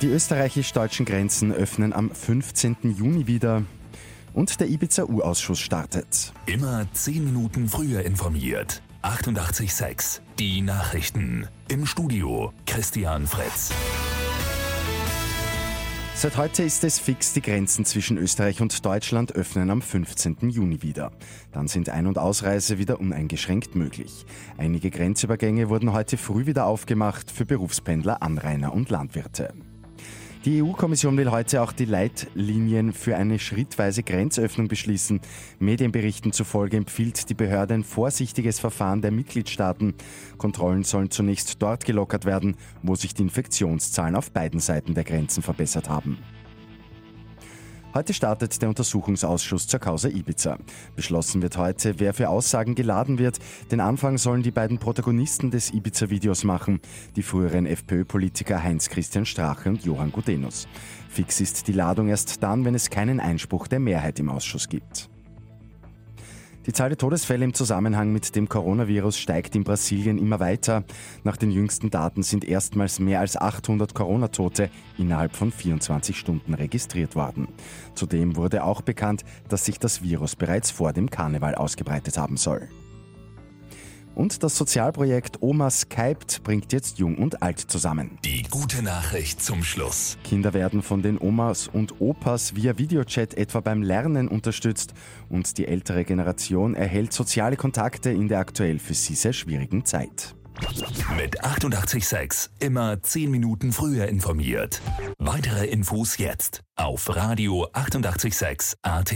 Die österreichisch-deutschen Grenzen öffnen am 15. Juni wieder. Und der Ibiza-U-Ausschuss startet. Immer 10 Minuten früher informiert. 88.6 Die Nachrichten. Im Studio Christian Fritz. Seit heute ist es fix, die Grenzen zwischen Österreich und Deutschland öffnen am 15. Juni wieder. Dann sind Ein- und Ausreise wieder uneingeschränkt möglich. Einige Grenzübergänge wurden heute früh wieder aufgemacht für Berufspendler, Anrainer und Landwirte. Die EU-Kommission will heute auch die Leitlinien für eine schrittweise Grenzöffnung beschließen. Medienberichten zufolge empfiehlt die Behörde ein vorsichtiges Verfahren der Mitgliedstaaten. Kontrollen sollen zunächst dort gelockert werden, wo sich die Infektionszahlen auf beiden Seiten der Grenzen verbessert haben. Heute startet der Untersuchungsausschuss zur Causa Ibiza. Beschlossen wird heute, wer für Aussagen geladen wird. Den Anfang sollen die beiden Protagonisten des Ibiza-Videos machen, die früheren FPÖ-Politiker Heinz-Christian Strache und Johann Gudenus. Fix ist die Ladung erst dann, wenn es keinen Einspruch der Mehrheit im Ausschuss gibt. Die Zahl der Todesfälle im Zusammenhang mit dem Coronavirus steigt in Brasilien immer weiter. Nach den jüngsten Daten sind erstmals mehr als 800 Corona-Tote innerhalb von 24 Stunden registriert worden. Zudem wurde auch bekannt, dass sich das Virus bereits vor dem Karneval ausgebreitet haben soll. Und das Sozialprojekt Oma Skyped bringt jetzt Jung und Alt zusammen. Die gute Nachricht zum Schluss. Kinder werden von den Omas und Opas via Videochat etwa beim Lernen unterstützt und die ältere Generation erhält soziale Kontakte in der aktuell für sie sehr schwierigen Zeit. Mit 886 immer 10 Minuten früher informiert. Weitere Infos jetzt auf Radio 886 AT.